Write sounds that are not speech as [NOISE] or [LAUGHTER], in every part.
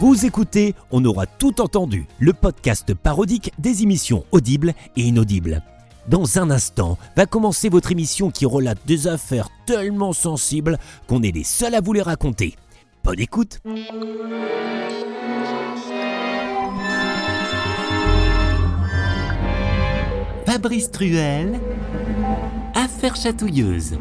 Vous écoutez On aura tout entendu, le podcast parodique des émissions audibles et inaudibles. Dans un instant va commencer votre émission qui relate des affaires tellement sensibles qu'on est les seuls à vous les raconter. Bonne écoute Fabrice Truel, Affaire chatouilleuse.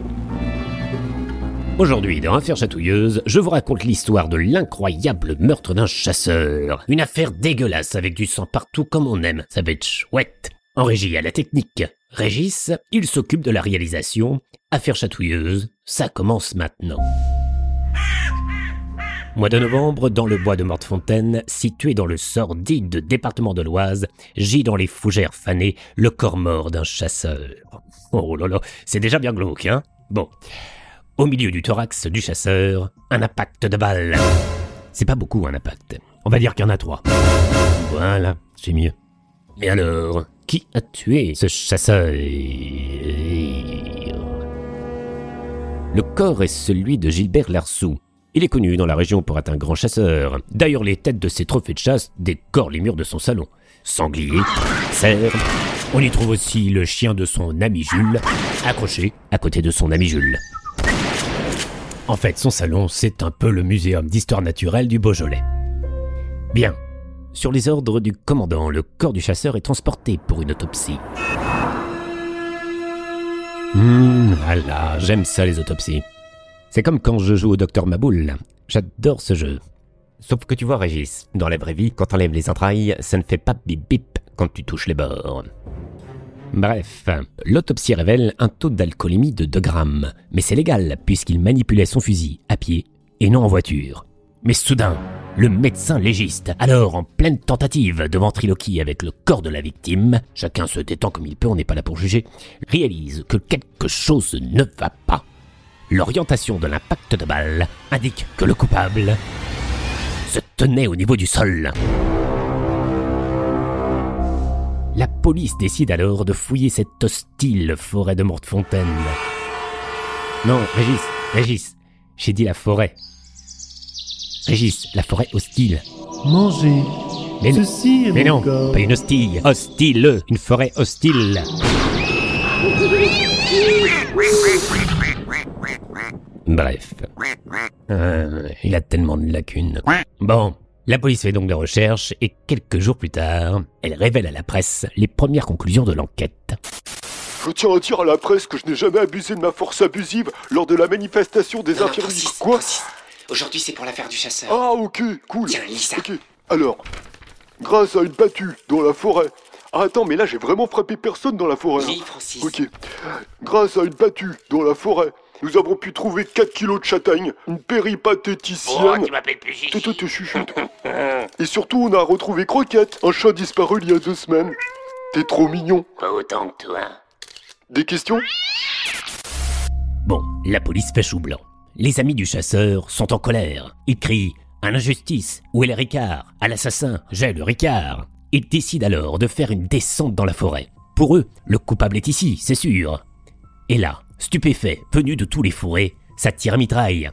Aujourd'hui, dans Affaire chatouilleuse, je vous raconte l'histoire de l'incroyable meurtre d'un chasseur. Une affaire dégueulasse avec du sang partout comme on aime. Ça va être chouette. En régie à la technique, Régis, il s'occupe de la réalisation. Affaire chatouilleuse, ça commence maintenant. Mois de novembre, dans le bois de Mortefontaine, situé dans le sordide département de l'Oise, gît dans les fougères fanées le corps mort d'un chasseur. Oh là là, c'est déjà bien glauque, hein? Bon. Au milieu du thorax du chasseur, un impact de balle. C'est pas beaucoup un impact. On va dire qu'il y en a trois. Voilà, c'est mieux. Mais alors, qui a tué ce chasseur? Le corps est celui de Gilbert Larsou, il est connu dans la région pour être un grand chasseur. D'ailleurs, les têtes de ses trophées de chasse décorent les murs de son salon. Sanglier, cerf. On y trouve aussi le chien de son ami Jules, accroché à côté de son ami Jules. En fait, son salon, c'est un peu le muséum d'histoire naturelle du Beaujolais. Bien. Sur les ordres du commandant, le corps du chasseur est transporté pour une autopsie. Hum, voilà, j'aime ça les autopsies. C'est comme quand je joue au docteur Maboul. J'adore ce jeu. Sauf que tu vois, Régis, dans la vraie vie, quand t'enlèves les entrailles, ça ne fait pas bip bip quand tu touches les bords. Bref, l'autopsie révèle un taux d'alcoolémie de 2 grammes, mais c'est légal puisqu'il manipulait son fusil à pied et non en voiture. Mais soudain, le médecin légiste, alors en pleine tentative de ventriloquie avec le corps de la victime, chacun se détend comme il peut, on n'est pas là pour juger, réalise que quelque chose ne va pas. L'orientation de l'impact de balle indique que le coupable se tenait au niveau du sol. La police décide alors de fouiller cette hostile forêt de Mortefontaine. Non, Régis, Régis, j'ai dit la forêt. Régis, la forêt hostile. Manger. Mais, Ceci est mais mon non, corps. pas une hostile. Hostile, une forêt hostile. Bref. Euh, il a tellement de lacunes. Bon, la police fait donc des recherches et quelques jours plus tard, elle révèle à la presse les premières conclusions de l'enquête. Je tiens à dire à la presse que je n'ai jamais abusé de ma force abusive lors de la manifestation des infirmiers. Francis, Quoi. Aujourd'hui, c'est pour l'affaire du chasseur. Ah, ok, cool. Tiens, lis ça. Ok, alors, grâce à une battue dans la forêt. Ah, attends, mais là, j'ai vraiment frappé personne dans la forêt. hein. Lis, Francis. Ok. Grâce à une battue dans la forêt, nous avons pu trouver 4 kilos de châtaigne, une péripatéticienne. Oh, m'appelles plus tu. [LAUGHS] Et surtout, on a retrouvé Croquette, un chat disparu il y a deux semaines. T'es trop mignon. Pas autant que toi. Des questions? Bon, la police fait chou blanc. Les amis du chasseur sont en colère. Ils crient à l'injustice. Où est le Ricard? À l'assassin J'ai le Ricard. Ils décident alors de faire une descente dans la forêt. Pour eux, le coupable est ici, c'est sûr. Et là, stupéfait, venu de tous les fourrés, ça tire à mitraille.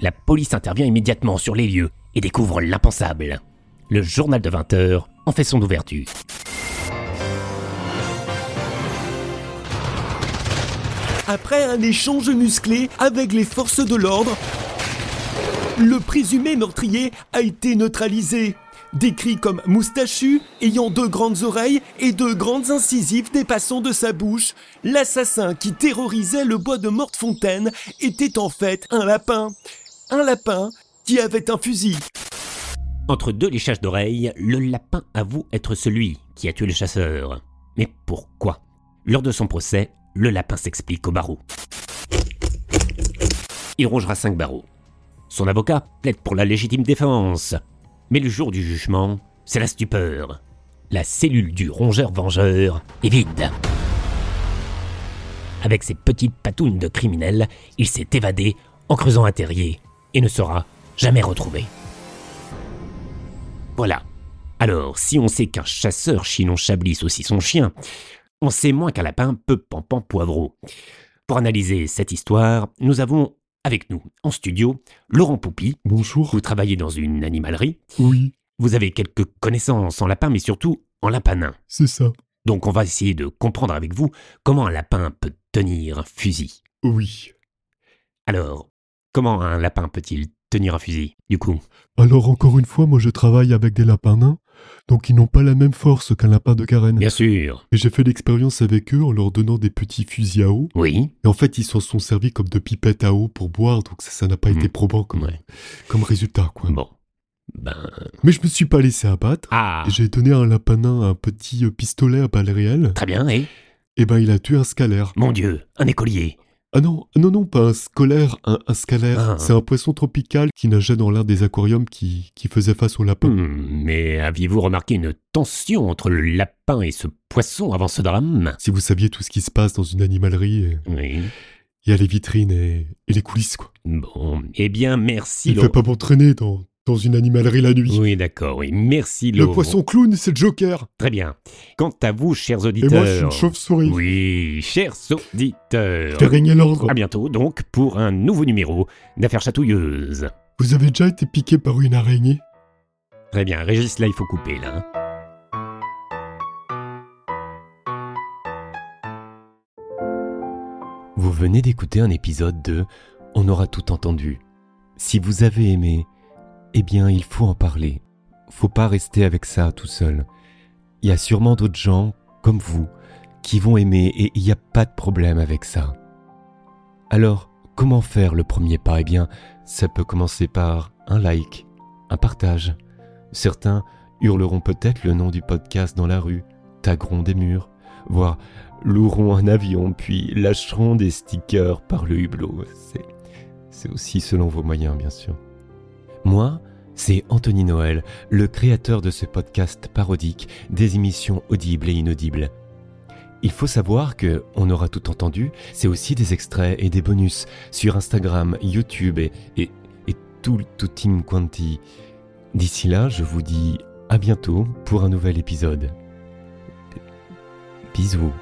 La police intervient immédiatement sur les lieux et découvre l'impensable. Le journal de 20 heures en fait son ouverture. Après un échange musclé avec les forces de l'ordre, le présumé meurtrier a été neutralisé. Décrit comme moustachu, ayant deux grandes oreilles et deux grandes incisives dépassant de sa bouche, l'assassin qui terrorisait le bois de Mortefontaine était en fait un lapin. Un lapin qui avait un fusil. Entre deux léchages d'oreilles, le lapin avoue être celui qui a tué le chasseur. Mais pourquoi? Lors de son procès, le lapin s'explique au barreau. Il rongera cinq barreaux. Son avocat plaide pour la légitime défense. Mais le jour du jugement, c'est la stupeur. La cellule du rongeur-vengeur est vide. Avec ses petites patounes de criminel, il s'est évadé en creusant un terrier et ne sera jamais retrouvé. Voilà. Alors, si on sait qu'un chasseur chinon chablisse aussi son chien, on sait moins qu'un lapin peut pampan poivreau. Pour analyser cette histoire, nous avons avec nous en studio Laurent Poupy. Bonjour. Vous travaillez dans une animalerie. Oui, Vous avez quelques connaissances en lapin, mais surtout en lapin c'est ça. Donc on va essayer de comprendre avec vous comment un lapin peut tenir un fusil. Oui. Alors, comment un lapin peut-il tenir un fusil, du coup? Alors encore une fois, moi je travaille avec des lapins nains, donc ils n'ont pas la même force qu'un lapin de carène. Bien sûr. Et j'ai fait l'expérience avec eux en leur donnant des petits fusils à eau. Oui. Et en fait, ils s'en sont servis comme de pipettes à eau pour boire, donc ça n'a pas Mhm. été probant comme, Ouais. comme résultat, quoi. Bon. Ben. Mais je me suis pas laissé abattre. Ah j'ai donné à un lapin nain un petit euh, pistolet à balles réelles. Très bien, et? Et ben, il a tué un scalaire. Mon Dieu, un écolier. Ah non, non, non, pas un scolaire, un, un scalaire. Ah. C'est un poisson tropical qui nageait dans l'un des aquariums qui, qui faisait face au lapin. Hmm, mais aviez-vous remarqué une tension entre le lapin et ce poisson avant ce drame? Si vous saviez tout ce qui se passe dans une animalerie, Oui. il y a les vitrines et, et les coulisses, quoi. Bon, eh bien, merci, Il ne fait pas pour traîner dans, dans une animalerie la nuit. Oui, d'accord, oui. Merci, Le Laurent. poisson clown, c'est le Joker. Très bien. Quant à vous, chers Et auditeurs... moi, je suis une chauve-souris. Oui, chers auditeurs... J'ai régné l'ordre. À bientôt, donc, pour un nouveau numéro d'Affaires chatouilleuses. Vous avez déjà été piqué par une araignée? Très bien, Régis, là, il faut couper, là. hein. Vous venez d'écouter un épisode de On aura tout entendu. Si vous avez aimé, eh bien il faut en parler. Faut pas rester avec ça tout seul. Il y a sûrement d'autres gens, comme vous, qui vont aimer et il n'y a pas de problème avec ça. Alors, comment faire le premier pas? Eh bien, ça peut commencer par un like, un partage. Certains hurleront peut-être le nom du podcast dans la rue, tagueront des murs, voire loueront un avion puis lâcheront des stickers par le hublot. C'est, aussi selon vos moyens, bien sûr. Moi, c'est Anthony Noël, le créateur de ce podcast parodique des émissions audibles et inaudibles. Il faut savoir que On aura tout entendu, c'est aussi des extraits et des bonus sur Instagram, YouTube et, et, tout le tutti quanti. D'ici là, je vous dis à bientôt pour un nouvel épisode. Bisous.